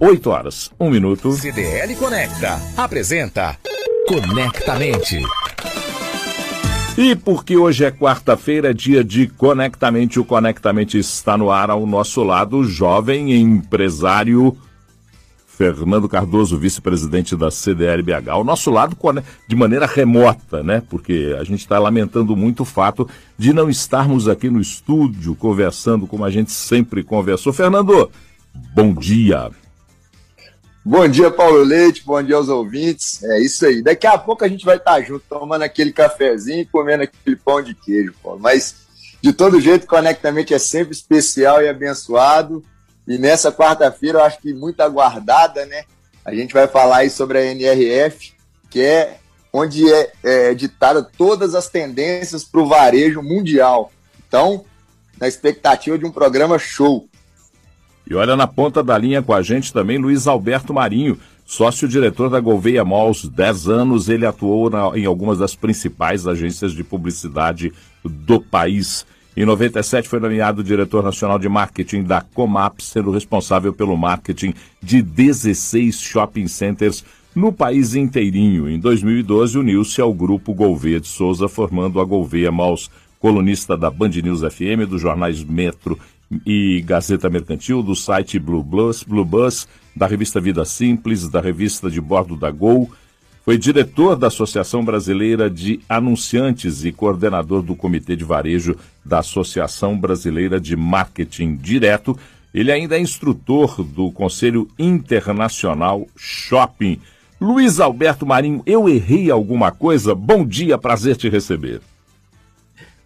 8 horas, 1 minuto. CDL Conecta apresenta Conectamente. E porque hoje é quarta-feira, dia de Conectamente, o Conectamente está no ar ao nosso lado, o jovem empresário Fernando Cardoso, vice-presidente da CDL-BH. Ao nosso lado, de maneira remota, né? Porque a gente está lamentando muito o fato de não estarmos aqui no estúdio conversando como a gente sempre conversou. Fernando, bom dia. Bom dia, Paulo Leite, bom dia aos ouvintes. É isso aí. Daqui a pouco a gente vai estar junto, tomando aquele cafezinho e comendo aquele pão de queijo, Paulo. Mas, de todo jeito, Conectamente é sempre especial e abençoado. E nessa quarta-feira, eu acho que muito aguardada, né? A gente vai falar aí sobre a NRF, que é onde é, é ditada todas as tendências para o varejo mundial. Então, na expectativa de um programa show. E olha na ponta da linha com a gente também Luiz Alberto Marinho, sócio-diretor da Gouveia Malls. Dez anos ele atuou na, em algumas das principais agências de publicidade do país. Em 97 foi nomeado diretor nacional de marketing da Comap, sendo responsável pelo marketing de 16 shopping centers no país inteirinho. Em 2012 uniu-se ao grupo Gouveia de Souza, formando a Gouveia Malls, colunista da Band News FM, dos jornais Metro e Gazeta Mercantil, do site Blue Bus, Blue Bus, da revista Vida Simples, da revista de bordo da Gol. Foi diretor da Associação Brasileira de Anunciantes e coordenador do Comitê de Varejo da Associação Brasileira de Marketing Direto. Ele ainda é instrutor do Conselho Internacional Shopping. Luiz Alberto Marinho, eu errei alguma coisa? Bom dia, prazer te receber.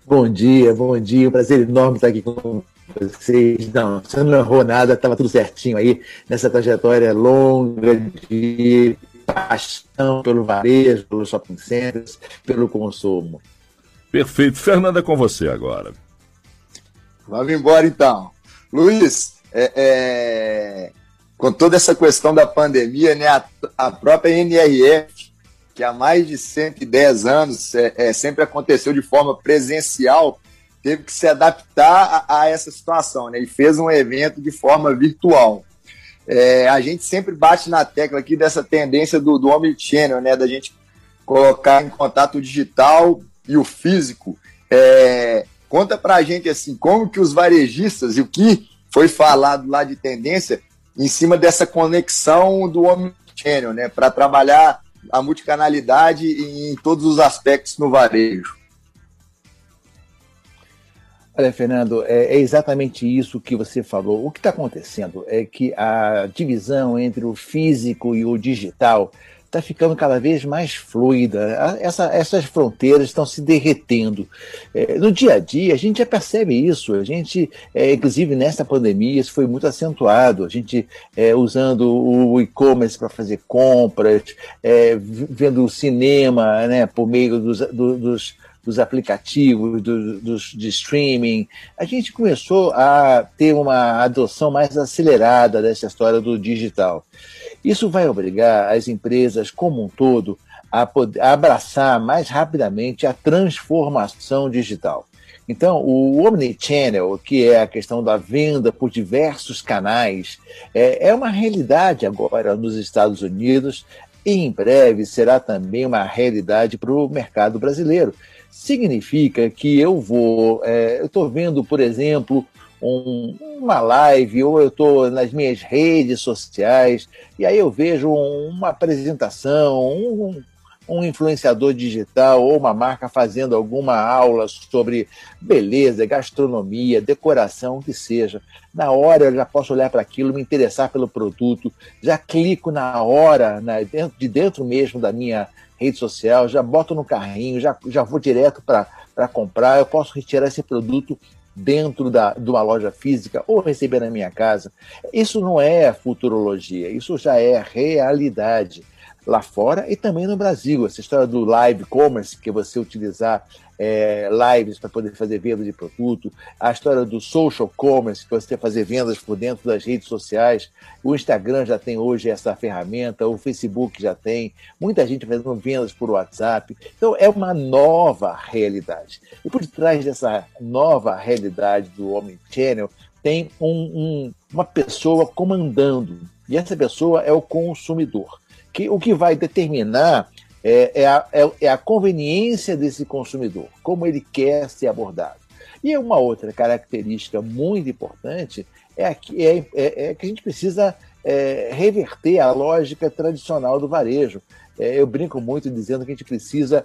Bom dia, bom dia, um prazer enorme estar aqui com vocês. Não, você não errou nada, estava tudo certinho aí nessa trajetória longa de paixão pelo varejo, pelos shopping centers, pelo consumo. Perfeito. Fernanda, com você agora. Vamos embora então. Luiz, é, é, com toda essa questão da pandemia, né, a, a, própria NRF, que há mais de 110 anos é, é, sempre aconteceu de forma presencial, teve que se adaptar a, a, essa situação, né? E fez um evento de forma virtual. É, a gente sempre bate na tecla aqui dessa tendência do, do omnichannel, né? Da gente colocar em contato o digital e o físico. É, conta pra gente, assim, como que os varejistas e o que foi falado lá de tendência em cima dessa conexão do omnichannel, né? Para trabalhar a multicanalidade em todos os aspectos no varejo. Olha, Fernando, é, é, exatamente isso que você falou. O que está acontecendo é que a divisão entre o físico e o digital está ficando cada vez mais fluida. Essa, essas fronteiras estão se derretendo. É, no dia a dia, a gente já percebe isso. A gente, é, inclusive nessa pandemia, isso foi muito acentuado. A gente é, usando o e-commerce para fazer compras, é, vendo o cinema né, por meio dos, dos dos aplicativos, do, dos, de streaming, a gente começou a ter uma adoção mais acelerada dessa história do digital. Isso vai obrigar as empresas como um todo a, poder, a abraçar mais rapidamente a transformação digital. Então, o Omnichannel, que é a questão da venda por diversos canais, é, é uma realidade agora nos Estados Unidos e em breve será também uma realidade para o mercado brasileiro significa que eu vou, é, eu estou vendo, por exemplo, um, uma live ou eu estou nas minhas redes sociais e aí eu vejo uma apresentação, um, um influenciador digital ou uma marca fazendo alguma aula sobre beleza, gastronomia, decoração, o que seja. Na hora eu já posso olhar para aquilo, me interessar pelo produto, já clico na hora, na, de dentro mesmo da minha rede social, já boto no carrinho, já, já vou direto para comprar, eu posso retirar esse produto dentro da, de uma loja física ou receber na minha casa. Isso não é futurologia, isso já é realidade lá fora e também no Brasil. Essa história do live commerce, que é você utilizar é, lives para poder fazer venda de produto, a história do social commerce, que você fazer vendas por dentro das redes sociais. O Instagram já tem hoje essa ferramenta, o Facebook já tem, muita gente fazendo vendas por WhatsApp. Então é uma nova realidade. E por trás dessa nova realidade do Omnichannel, tem um, um, uma pessoa comandando E essa pessoa é o consumidor. Que, o que vai determinar é, é, a, é, é a conveniência desse consumidor, como ele quer ser abordado. E uma outra característica muito importante é, que, é, é, é que a gente precisa reverter a lógica tradicional do varejo. Eu brinco muito dizendo que a gente precisa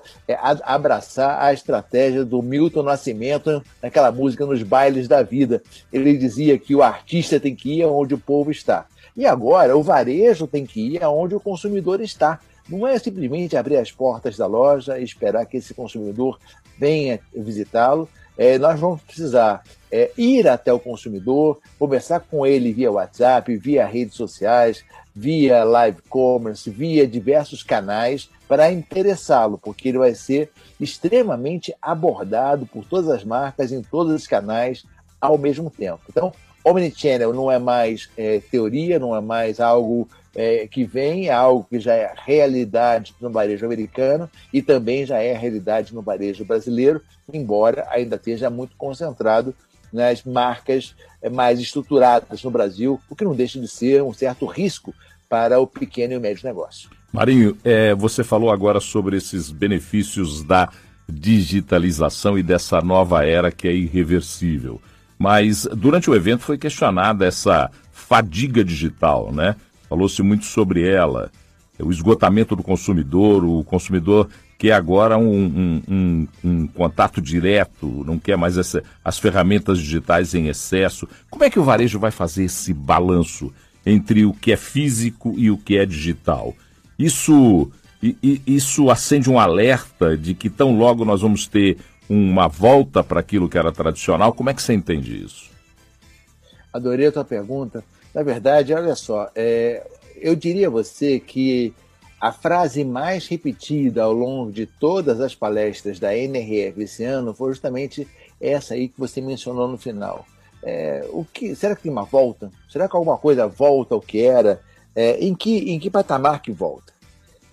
abraçar a estratégia do Milton Nascimento naquela música Nos Bailes da Vida. Ele dizia que o artista tem que ir onde o povo está. E agora o varejo tem que ir aonde o consumidor está. Não é simplesmente abrir as portas da loja e esperar que esse consumidor venha visitá-lo. É, nós vamos precisar é, ir até o consumidor, conversar com ele via WhatsApp, via redes sociais, via live commerce, via diversos canais para interessá-lo, porque ele vai ser extremamente abordado por todas as marcas em todos os canais ao mesmo tempo. Então, Omnichannel não é mais é, teoria, não é mais algo é, que vem, é algo que já é realidade no varejo americano e também já é realidade no varejo brasileiro, embora ainda esteja muito concentrado nas marcas é, mais estruturadas no Brasil, o que não deixa de ser um certo risco para o pequeno e o médio negócio. Marinho, é, você falou agora sobre esses benefícios da digitalização e dessa nova era que é irreversível. Mas durante o evento foi questionada essa fadiga digital, né? Falou-se muito sobre ela, o esgotamento do consumidor, o consumidor quer agora um, um, um, um contato direto, não quer mais essa, as ferramentas digitais em excesso. Como é que o varejo vai fazer esse balanço entre o que é físico e o que é digital? Isso, isso acende um alerta de que tão logo nós vamos ter uma volta para aquilo que era tradicional. Como é que você entende isso? Adorei a tua pergunta. Na verdade, olha só, é, eu diria a você que a frase mais repetida ao longo de todas as palestras da NRF esse ano foi justamente essa aí que você mencionou no final. É, o que, será que tem uma volta? Será que alguma coisa volta ao que era? É, em, que, em que patamar que volta?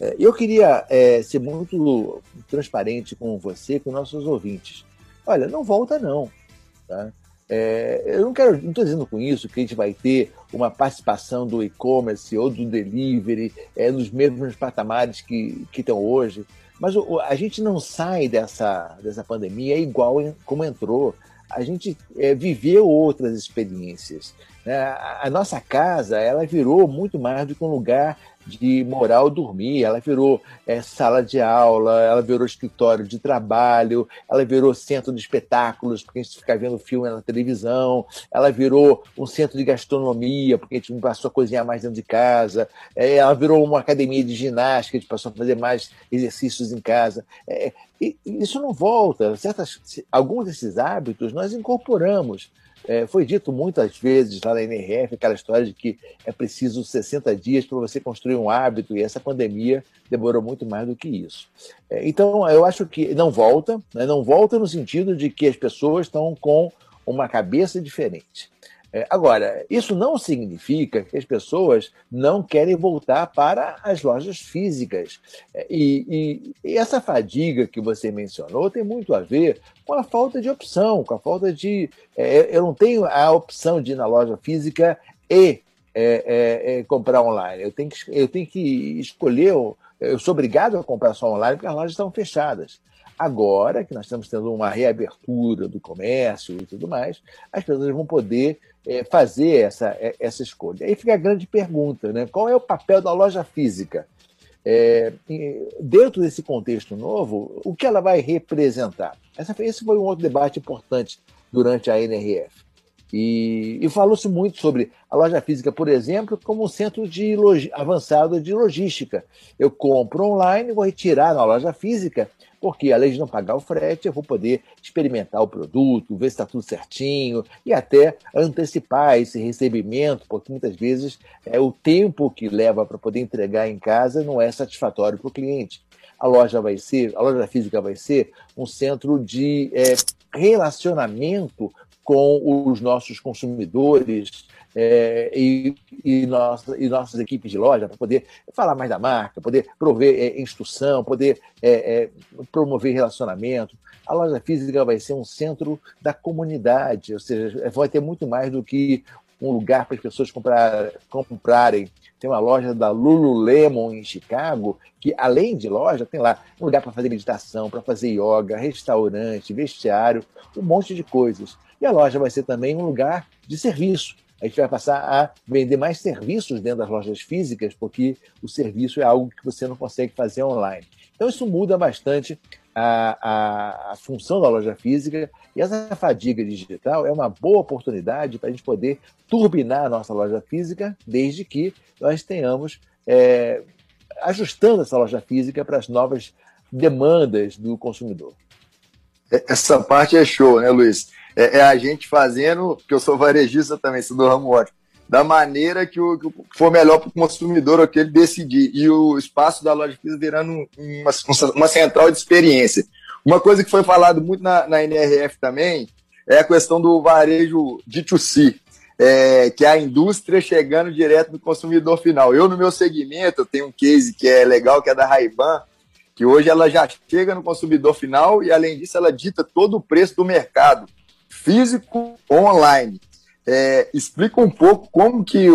É, eu queria é, ser muito transparente com você, com nossos ouvintes. Olha, não volta não. Tá? É, eu não quero, não estou dizendo com isso que a gente vai ter uma participação do e-commerce ou do delivery é, nos mesmos patamares que, que estão hoje, mas o, a gente não sai dessa, dessa pandemia igual como entrou. A gente é, viveu outras experiências. Né? A, a nossa casa ela virou muito mais do que um lugar de morar ou dormir, ela virou é, sala de aula, ela virou escritório de trabalho, ela virou centro de espetáculos, porque a gente fica vendo filme na televisão, ela virou um centro de gastronomia, porque a gente passou a cozinhar mais dentro de casa, é, ela virou uma academia de ginástica, a gente passou a fazer mais exercícios em casa. É, isso não volta. Certas, alguns desses hábitos nós incorporamos. É, foi dito muitas vezes lá na NRF aquela história de que é preciso 60 dias para você construir um hábito, e essa pandemia demorou muito mais do que isso. É, então, eu acho que não volta, né, não volta no sentido de que as pessoas estão com uma cabeça diferente. É, agora, isso não significa que as pessoas não querem voltar para as lojas físicas. É, e, e, e, essa fadiga que você mencionou tem muito a ver com a falta de opção, com a falta de. É, eu não tenho a opção de ir na loja física e é, é, é comprar online. Eu tenho que, eu tenho que escolher. Eu sou obrigado a comprar só online porque as lojas estão fechadas. Agora que nós estamos tendo uma reabertura do comércio e tudo mais, as pessoas vão poder fazer essa, é, essa escolha. Aí fica a grande pergunta, né? Qual é o papel da loja física? É, dentro desse contexto novo, o que ela vai representar? Essa, esse foi um outro debate importante durante a NRF. E, e falou-se muito sobre a loja física, por exemplo, como um centro de avançado de logística. Eu compro online, vou retirar na loja física porque além de não pagar o frete, eu vou poder experimentar o produto, ver se está tudo certinho e até antecipar esse recebimento, porque muitas vezes é o tempo que leva para poder entregar em casa não é satisfatório para o cliente. A loja vai ser, a loja física vai ser um centro de é, relacionamento com os nossos consumidores, é, e, e, e nossas equipes de loja para poder falar mais da marca, poder prover é, instrução, poder é, é, promover relacionamento. A loja física vai ser um centro da comunidade, ou seja, vai ter muito mais do que um lugar para as pessoas comprar, comprarem tem uma loja da Lululemon em Chicago, que além de loja, tem lá um lugar para fazer meditação, para fazer yoga, restaurante, vestiário, um monte de coisas. E a loja vai ser também um lugar de serviço. A gente vai passar a vender mais serviços dentro das lojas físicas, porque o serviço é algo que você não consegue fazer online. Então, isso muda bastante a, a, a, função da loja física e essa fadiga digital é uma boa oportunidade para a gente poder turbinar a nossa loja física, desde que nós tenhamos é, ajustando essa loja física para as novas demandas do consumidor. Essa parte é show, né, Luiz? É, é a gente fazendo, porque eu sou varejista também, sou do ramo ótimo da maneira que, o, que for melhor para o consumidor o que ele decidir. E o espaço da loja física virando uma, uma central de experiência. Uma coisa que foi falado muito na, na NRF também é a questão do varejo D2C, é, que é a indústria chegando direto no consumidor final. Eu, no meu segmento, eu tenho um case que é legal, que é da Ray-Ban, que hoje ela já chega no consumidor final e, além disso, ela dita todo o preço do mercado, físico online. É, explica um pouco como que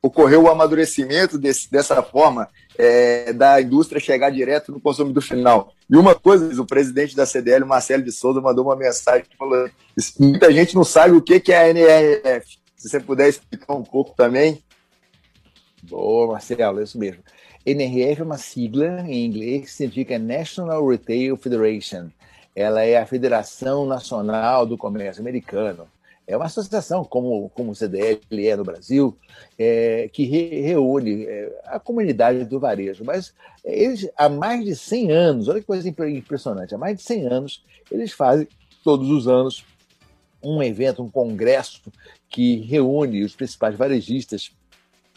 ocorreu o amadurecimento desse, dessa forma é, da indústria chegar direto no consumidor final. E uma coisa, o presidente da CDL, Marcelo de Souza, mandou uma mensagem que falou: muita gente não sabe o que é a NRF. Se você puder explicar um pouco também. Boa, Marcelo, é isso mesmo. NRF é uma sigla em inglês que significa National Retail Federation. Ela é a Federação Nacional do Comércio Americano. É uma associação, como, como o CDL é no Brasil, é, que re, reúne é, a comunidade do varejo. Mas eles, há mais de 100 anos, olha que coisa impressionante, há mais de 100 anos, eles fazem, todos os anos, um evento, um congresso que reúne os principais varejistas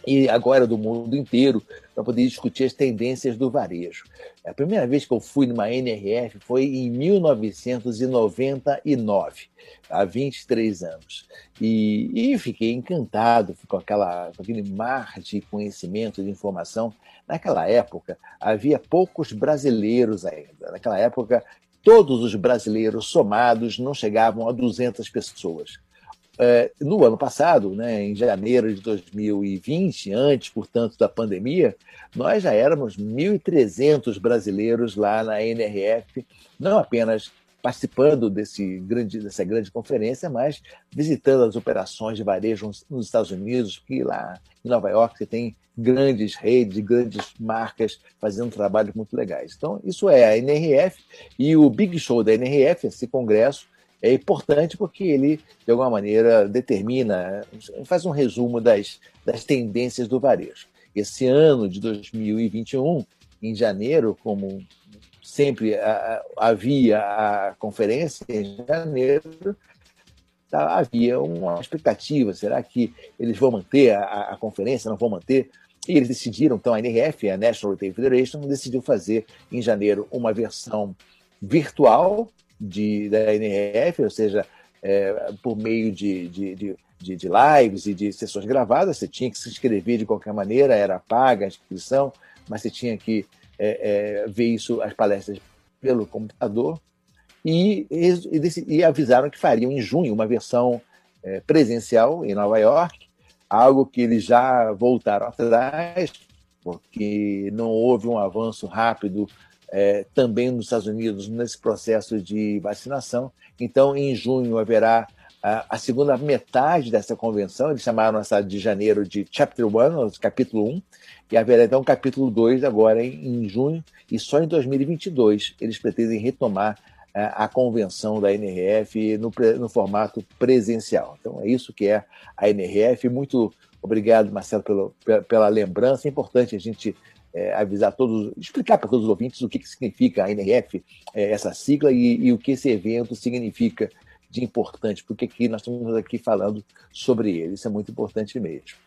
e agora do mundo inteiro para poder discutir as tendências do varejo. A primeira vez que eu fui numa NRF foi em 1999, há 23 anos. E, e fiquei encantado com, aquela, com aquele mar de conhecimento, de informação. Naquela época, havia poucos brasileiros ainda. Naquela época, todos os brasileiros somados não chegavam a 200 pessoas. É, no ano passado, né, em janeiro de 2020, antes, portanto, da pandemia, nós já éramos 1.300 brasileiros lá na NRF, não apenas participando desse grande, dessa grande conferência, mas visitando as operações de varejo nos Estados Unidos, porque lá em Nova York você tem grandes redes, grandes marcas fazendo trabalhos muito legais. Então, isso é a NRF e o Big Show da NRF, esse congresso, é importante porque ele, de alguma maneira, determina, faz um resumo das, das tendências do varejo. Esse ano de 2021, em janeiro, como sempre havia a conferência, em janeiro, tá, havia uma expectativa: será que eles vão manter a, a conferência, não vão manter? E eles decidiram, então a NRF, a National Retail Federation, decidiu fazer em janeiro uma versão virtual de, da NRF, ou seja, é, por meio de, de, de, de, lives e de sessões gravadas, você tinha que se inscrever de qualquer maneira, era paga a inscrição, mas você tinha que é, é, ver isso, as palestras pelo computador, e, e, e, avisaram que fariam em junho uma versão é, presencial em Nova York, algo que eles já voltaram atrás, porque não houve um avanço rápido é, também nos Estados Unidos nesse processo de vacinação. Então, em junho haverá a, a, segunda metade dessa convenção, eles chamaram essa de janeiro de Chapter 1, capítulo 1, e haverá então capítulo 2 agora em, em junho, e só em 2022 eles pretendem retomar a, é, a convenção da NRF no, no formato presencial. Então, é isso que é a NRF. Muito obrigado, Marcelo, pelo, pela, pela lembrança. É importante a gente é, avisar todos, explicar para todos os ouvintes o que, que significa a NRF, é, essa sigla, e, e, o que esse evento significa de importante, porque aqui nós estamos aqui falando sobre ele, isso é muito importante mesmo.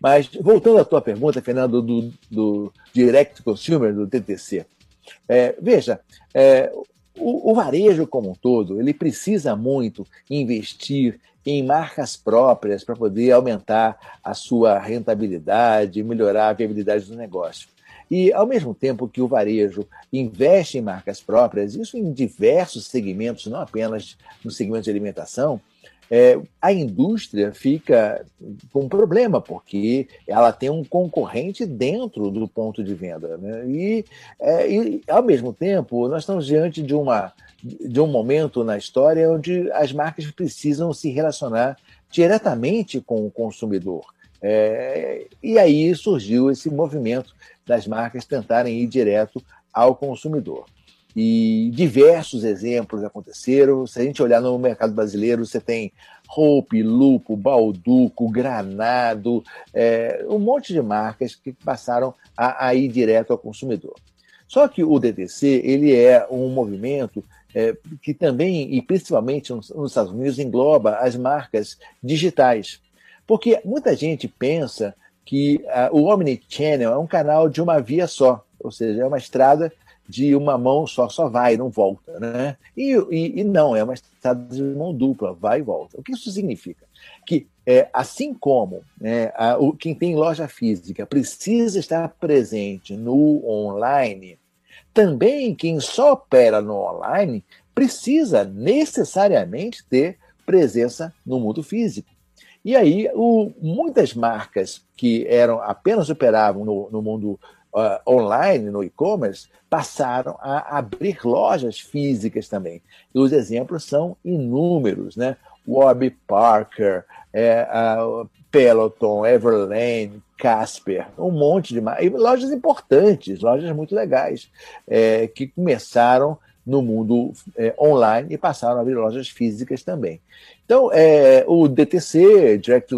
Mas, voltando à tua pergunta, Fernando, do, do Direct Consumer, do TTC, é, veja, é, o, o, varejo como um todo, ele precisa muito investir em marcas próprias para poder aumentar a sua rentabilidade, melhorar a viabilidade do negócio. E, ao mesmo tempo que o varejo investe em marcas próprias, isso em diversos segmentos, não apenas no segmento de alimentação, é, a indústria fica com um problema, porque ela tem um concorrente dentro do ponto de venda. Né? E, é, e, ao mesmo tempo, nós estamos diante de, uma, de um momento na história onde as marcas precisam se relacionar diretamente com o consumidor. É, e aí surgiu esse movimento das marcas tentarem ir direto ao consumidor. E diversos exemplos aconteceram. Se a gente olhar no mercado brasileiro, você tem Hope, Lupo, Balduco, Granado, é, um monte de marcas que passaram a, a, ir direto ao consumidor. Só que o DTC ele é um movimento é, que também, e principalmente nos, nos Estados Unidos, engloba as marcas digitais. Porque muita gente pensa que uh, o Omnichannel é um canal de uma via só, ou seja, é uma estrada de uma mão só, só vai, não volta. Né? E, e, e não, é uma estrada de mão dupla, vai e volta. O que isso significa? Que, é, assim como né, a, o, quem tem loja física precisa estar presente no online, também quem só opera no online precisa necessariamente ter presença no mundo físico. E aí, o, muitas marcas que eram apenas operavam no, no mundo uh, online, no e-commerce, passaram a abrir lojas físicas também. E os exemplos são inúmeros, né? Warby Parker, é, Peloton, Everlane, Casper, um monte de lojas importantes, lojas muito legais, é, que começaram no mundo é, online e passaram a abrir lojas físicas também. Então, é, o DTC, Direct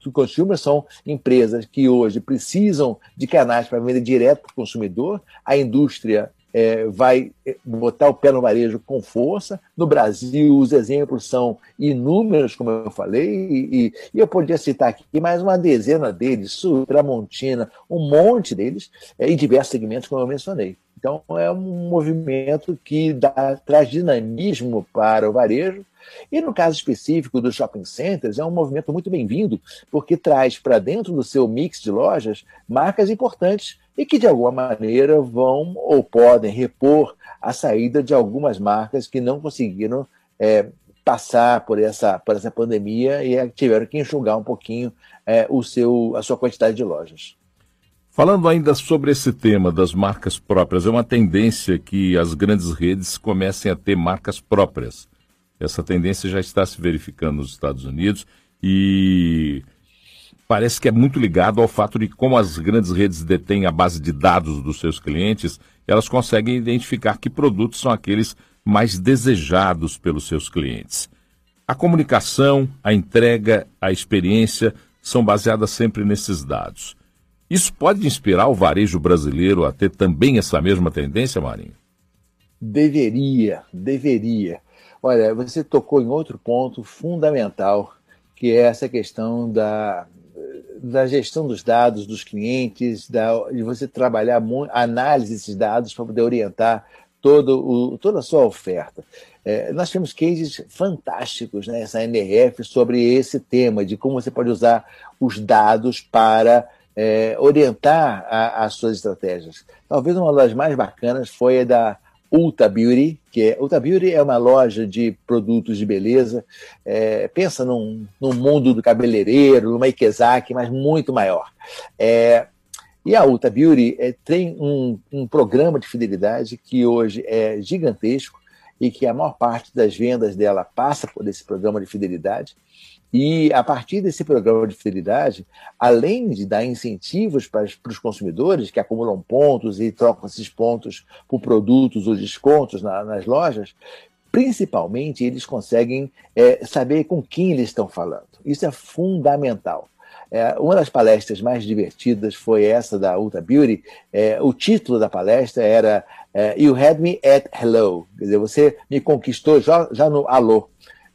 to Consumer, são empresas que hoje precisam de canais para vender direto para o consumidor. A indústria é, vai é, botar o pé no varejo com força. No Brasil, os exemplos são inúmeros, como eu falei, e, e eu podia citar aqui mais uma dezena deles, Sul, Tramontina, um monte deles, é, em diversos segmentos, como eu mencionei. Então, é um movimento que dá, traz dinamismo para o varejo e no caso específico dos shopping centers, é um movimento muito bem-vindo, porque traz para dentro do seu mix de lojas marcas importantes e que de alguma maneira vão ou podem repor a saída de algumas marcas que não conseguiram é, passar por essa, por essa pandemia e tiveram que enxugar um pouquinho é, o seu, a sua quantidade de lojas. Falando ainda sobre esse tema das marcas próprias, é uma tendência que as grandes redes comecem a ter marcas próprias. Essa tendência já está se verificando nos Estados Unidos e parece que é muito ligado ao fato de como as grandes redes detêm a base de dados dos seus clientes, elas conseguem identificar que produtos são aqueles mais desejados pelos seus clientes. A comunicação, a entrega, a experiência são baseadas sempre nesses dados. Isso pode inspirar o varejo brasileiro a ter também essa mesma tendência, Marinho? Deveria, deveria. Olha, você tocou em outro ponto fundamental, que é essa questão da, da gestão dos dados dos clientes, da, de você trabalhar a análise desses dados para poder orientar todo o, toda a sua oferta. É, nós temos cases fantásticos nessa né, NRF sobre esse tema, de como você pode usar os dados para é, orientar a, as suas estratégias. Talvez uma das mais bacanas foi a da Ulta Beauty, que é Ulta Beauty é uma loja de produtos de beleza. É, pensa num, num mundo do cabeleireiro, numa Ikezaki, mas muito maior. É, e a Ulta Beauty é, tem um, um programa de fidelidade que hoje é gigantesco e que a maior parte das vendas dela passa por esse programa de fidelidade. E a partir desse programa de fidelidade, além de dar incentivos para, para os consumidores que acumulam pontos e trocam esses pontos por produtos ou descontos na, nas lojas, principalmente eles conseguem é, saber com quem eles estão falando. Isso é fundamental. É, uma das palestras mais divertidas foi essa da Ulta Beauty. É, o título da palestra era é, You Had Me at Hello. Quer dizer, você me conquistou já, já no alô.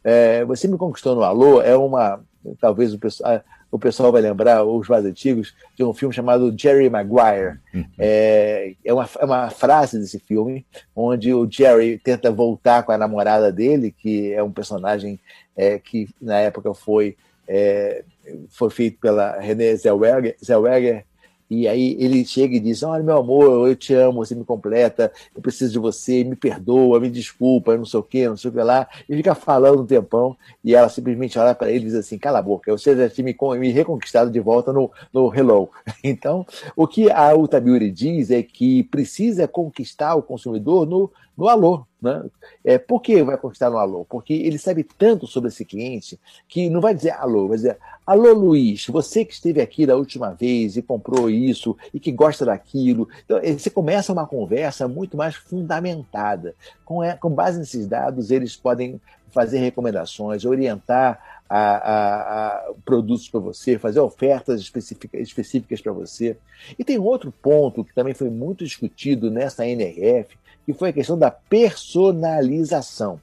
É, Você Me Conquistou no Alô é uma. Talvez o pessoal, o pessoal vai lembrar, os mais antigos, de um filme chamado Jerry Maguire. Uhum. É, é, uma, é uma frase desse filme, onde o Jerry tenta voltar com a namorada dele, que é um personagem é, que na época foi, é, foi feito pela Renée Zellweger, Zellweger E aí ele chega e diz: Olha, meu amor, eu te amo, você me completa, eu preciso de você, me perdoa, me desculpa, não sei o que, não sei o que lá. E fica falando um tempão, e ela simplesmente olha para ele e diz assim: Cala a boca, você já tinha me, me reconquistado de volta no, no Hello. Então, o que a Utaburi diz é que precisa conquistar o consumidor no, no alô. Né? É, por que vai conquistar no alô? Porque ele sabe tanto sobre esse cliente que não vai dizer alô, vai dizer alô Luiz, você que esteve aqui da última vez e comprou isso e que gosta daquilo. Então, você começa uma conversa muito mais fundamentada. Com, com base nesses dados, eles podem fazer recomendações, orientar a, a, a produtos para você, fazer ofertas específicas, específicas para você. E tem outro ponto que também foi muito discutido nessa NRF, que foi a questão da personalização.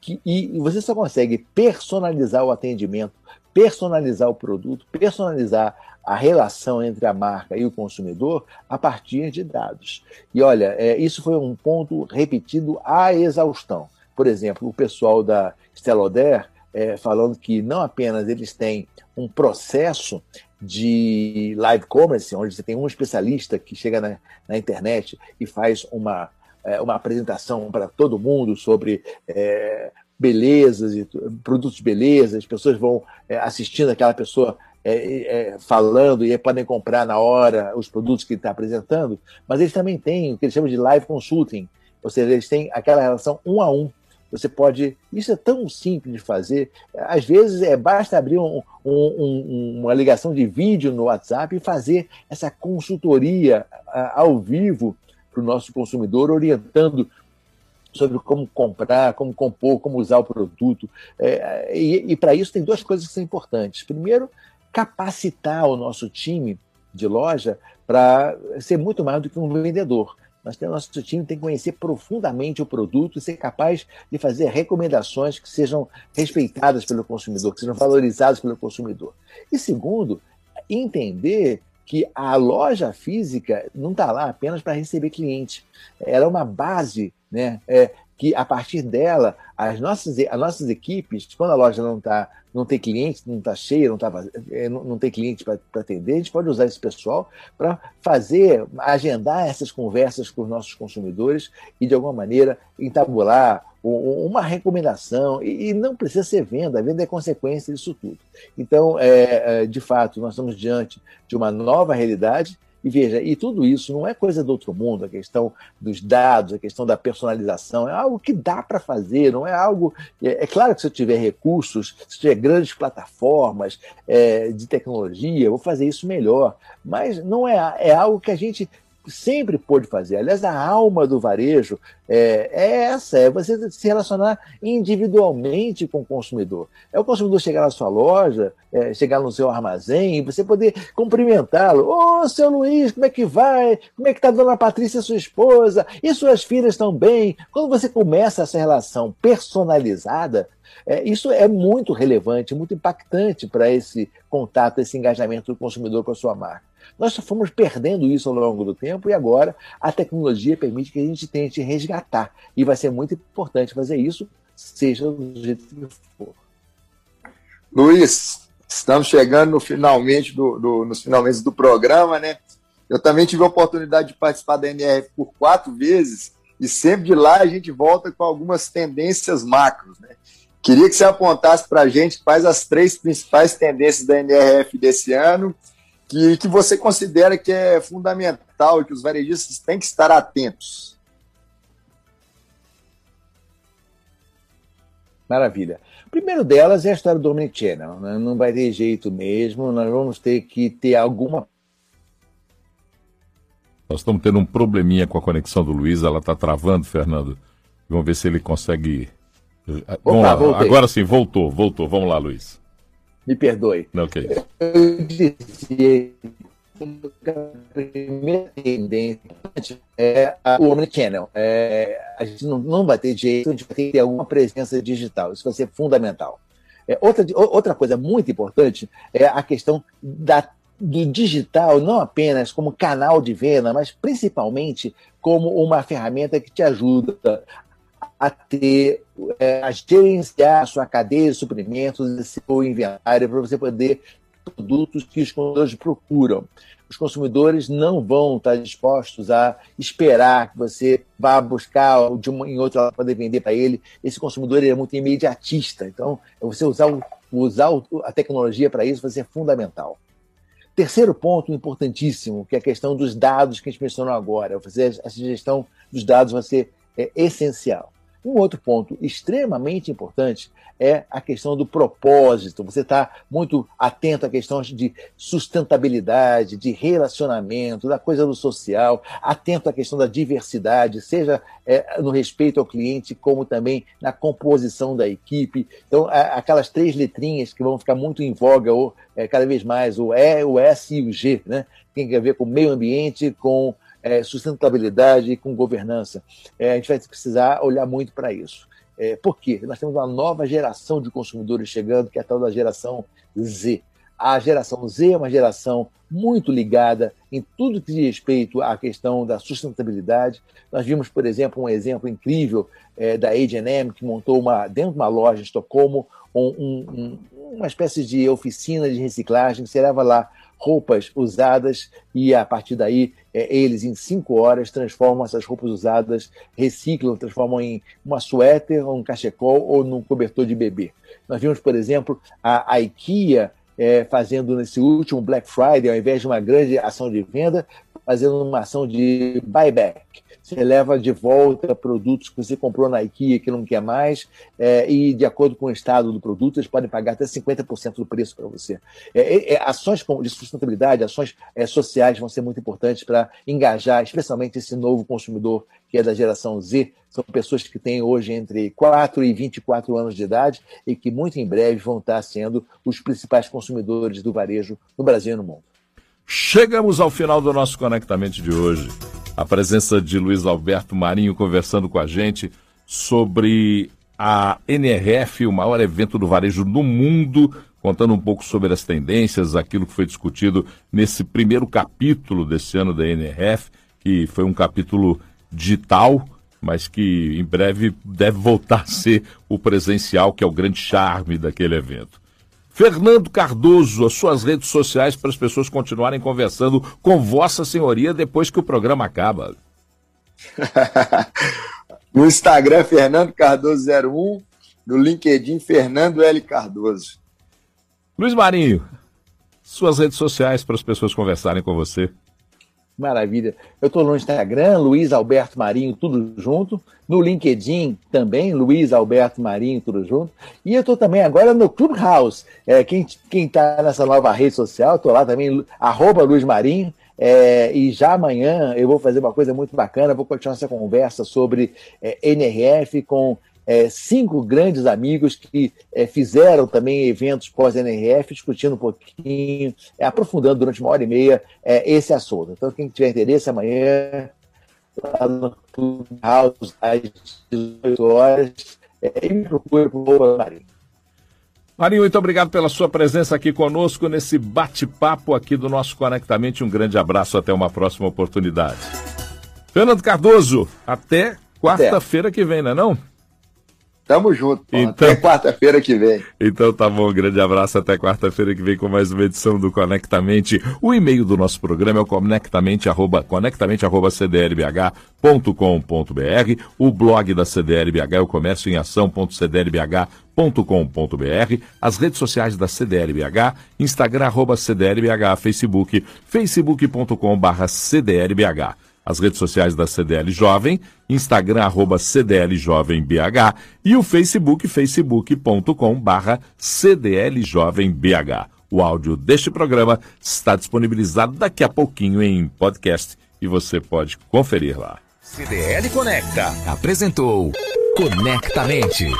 Que, e você só consegue personalizar o atendimento, personalizar o produto, personalizar a relação entre a marca e o consumidor a partir de dados. E olha, é, isso foi um ponto repetido à exaustão. Por exemplo, o pessoal da Steloder é, falando que não apenas eles têm um processo de live commerce, onde você tem um especialista que chega na, na internet e faz uma é, uma apresentação para todo mundo sobre é, belezas e produtos beleza, as pessoas vão é, assistindo aquela pessoa é, é, falando e podem comprar na hora os produtos que ele está apresentando, mas eles também têm o que eles chamam de live consulting, ou seja, eles têm aquela relação um a um. Você pode. Isso é tão simples de fazer. Às vezes é basta abrir um, um, uma ligação de vídeo no WhatsApp e fazer essa consultoria ao vivo para o nosso consumidor, orientando sobre como comprar, como compor, como usar o produto. É, e, e para isso tem duas coisas que são importantes. Primeiro, capacitar o nosso time de loja para ser muito mais do que um vendedor. Nós temos, nosso time tem que conhecer profundamente o produto e ser capaz de fazer recomendações que sejam respeitadas pelo consumidor, que sejam valorizadas pelo consumidor. E segundo, entender que a loja física não está lá apenas para receber cliente. Ela é uma base né, é, que a partir dela, as nossas, as nossas equipes, quando a loja não está não tem cliente, não está cheia, não, tá, é, não, não tem cliente para atender, a gente pode usar esse pessoal para fazer, agendar essas conversas com os nossos consumidores e, de alguma maneira, entabular uma recomendação, e não precisa ser venda, a venda é consequência disso tudo. Então, é, é, de fato, nós estamos diante de uma nova realidade e veja, e tudo isso não é coisa do outro mundo, a questão dos dados, a questão da personalização, é algo que dá para fazer, não é algo. É, é, claro que se eu tiver recursos, se tiver grandes plataformas é, de tecnologia, eu vou fazer isso melhor. Mas não é, é algo que a gente sempre pôde fazer. Aliás, a alma do varejo é, é, essa, é você se relacionar individualmente com o consumidor. É o consumidor chegar na sua loja, é, chegar no seu armazém e você poder cumprimentá-lo. Ô, oh, seu Luiz, como é que vai? Como é que está a dona Patrícia, sua esposa? E suas filhas estão bem? Quando você começa essa relação personalizada, é, isso é muito relevante, muito impactante para esse contato, esse engajamento do consumidor com a sua marca. Nós fomos perdendo isso ao longo do tempo e agora a tecnologia permite que a gente tente resgatar. E vai ser muito importante fazer isso, seja do jeito que for. Luiz, estamos chegando no finalmente do, do, nos finalmente do programa, né? Eu também tive a oportunidade de participar da NRF por quatro vezes e sempre de lá a gente volta com algumas tendências macros, né? Queria que você apontasse para a gente quais as três principais tendências da NRF desse ano que, que você considera que é fundamental e que os varejistas têm que estar atentos? Maravilha. O primeiro delas é a história do Omnichannel. Né? Não vai ter jeito mesmo, nós vamos ter que ter alguma. Nós estamos tendo um probleminha com a conexão do Luiz, ela está travando, Fernando. Vamos ver se ele consegue. Opa, Agora sim, voltou, voltou. Vamos lá, Luiz me perdoe. Ok. Eu dizia que a primeira tendência é o Omnichannel. É, a gente não, não vai ter jeito, a gente vai ter que ter alguma presença digital. Isso vai ser fundamental. É, outra, outra coisa muito importante é a questão da, do digital, não apenas como canal de venda, mas principalmente como uma ferramenta que te ajuda a ter, é, a gerenciar a sua cadeia de suprimentos e seu inventário para você poder produtos que os consumidores procuram. os consumidores não vão estar dispostos a esperar que você vá buscar de uma em outra para vender para ele. Esse consumidor é muito imediatista. Então, você usar, usar a tecnologia para isso vai ser fundamental. Terceiro ponto importantíssimo, que é a questão dos dados que a gente mencionou agora. Fazer essa gestão dos dados vai ser é, essencial. Um outro ponto extremamente importante é a questão do propósito. Você está muito atento à questão de sustentabilidade, de relacionamento, da coisa do social, atento à questão da diversidade, seja é, no respeito ao cliente, como também na composição da equipe. Então, aquelas três letrinhas que vão ficar muito em voga ou, é, cada vez mais, o E, o S e o G, né? tem a ver com meio ambiente, com é, sustentabilidade e com governança. É, a gente vai precisar olhar muito para isso. É, por quê? Nós temos uma nova geração de consumidores chegando, que é a tal da geração Z. A geração Z é uma geração muito ligada em tudo que diz respeito à questão da sustentabilidade. Nós vimos, por exemplo, um exemplo incrível é, da H&M, que montou uma, dentro de uma loja em Estocolmo um, um, uma espécie de oficina de reciclagem, que você leva lá roupas usadas e a partir daí é, eles em cinco horas transformam essas roupas usadas, reciclam, transformam em uma suéter, um cachecol ou num cobertor de bebê. Nós vimos, por exemplo, a, a IKEA é, fazendo nesse último Black Friday, ao invés de uma grande ação de venda, fazendo uma ação de buyback. Você leva de volta produtos que você comprou na IKEA que não quer mais, é, e de acordo com o estado do produto, eles podem pagar até 50% do preço para você. É, é, é, ações de sustentabilidade, ações é, sociais vão ser muito importantes para engajar, especialmente esse novo consumidor que é da geração Z, são pessoas que têm hoje entre 4 e 24 anos de idade e que muito em breve vão estar sendo os principais consumidores do varejo no Brasil e no mundo. Chegamos ao final do nosso Conectamente de hoje. A presença de Luiz Alberto Marinho conversando com a gente sobre a NRF, o maior evento do varejo no mundo, contando um pouco sobre as tendências, aquilo que foi discutido nesse primeiro capítulo desse ano da NRF, que foi um capítulo digital, mas que em breve deve voltar a ser o presencial, que é o grande charme daquele evento. Fernando Cardoso, as suas redes sociais para as pessoas continuarem conversando com Vossa Senhoria depois que o programa acaba. no Instagram, Fernando Cardoso 01, no LinkedIn, Fernando L. Cardoso. Luiz Marinho, suas redes sociais para as pessoas conversarem com você. Maravilha. Eu estou no Instagram, Luiz Alberto Marinho, tudo junto. No LinkedIn também, Luiz Alberto Marinho, tudo junto. E eu estou também agora no Clubhouse. É, quem está nessa nova rede social, estou lá também, arroba Luiz Marinho. É, e já amanhã eu vou fazer uma coisa muito bacana, vou continuar essa conversa sobre é, NRF com é, cinco grandes amigos que é, fizeram também eventos pós-NRF, discutindo um pouquinho, é, aprofundando durante uma hora e meia é, esse assunto. Então, quem tiver interesse, amanhã, lá no Clubhouse, às 18 horas, é, e me procure por o Marinho. Marinho, muito obrigado pela sua presença aqui conosco nesse bate-papo aqui do nosso Conectamente. Um grande abraço, até uma próxima oportunidade. Fernando Cardoso, até quarta-feira que vem, não é não? Tamo junto. Pô. Então, até quarta-feira que vem. Então tá bom, um grande abraço até quarta-feira que vem com mais uma edição do Conectamente. O e-mail do nosso programa é o conectamente, arroba, conectamente arroba cdlbh.com.br. O blog da CDLBH é o comércio em ação.cdlbh.com.br. As redes sociais da CDLBH, Instagram arroba CDLBH, Facebook, facebook.com barra CDLBH as redes sociais da CDL Jovem, Instagram arroba CDL Jovem BH e o Facebook, facebook.com barra CDL Jovem BH. O áudio deste programa está disponibilizado daqui a pouquinho em podcast e você pode conferir lá. CDL Conecta apresentou Conectamente.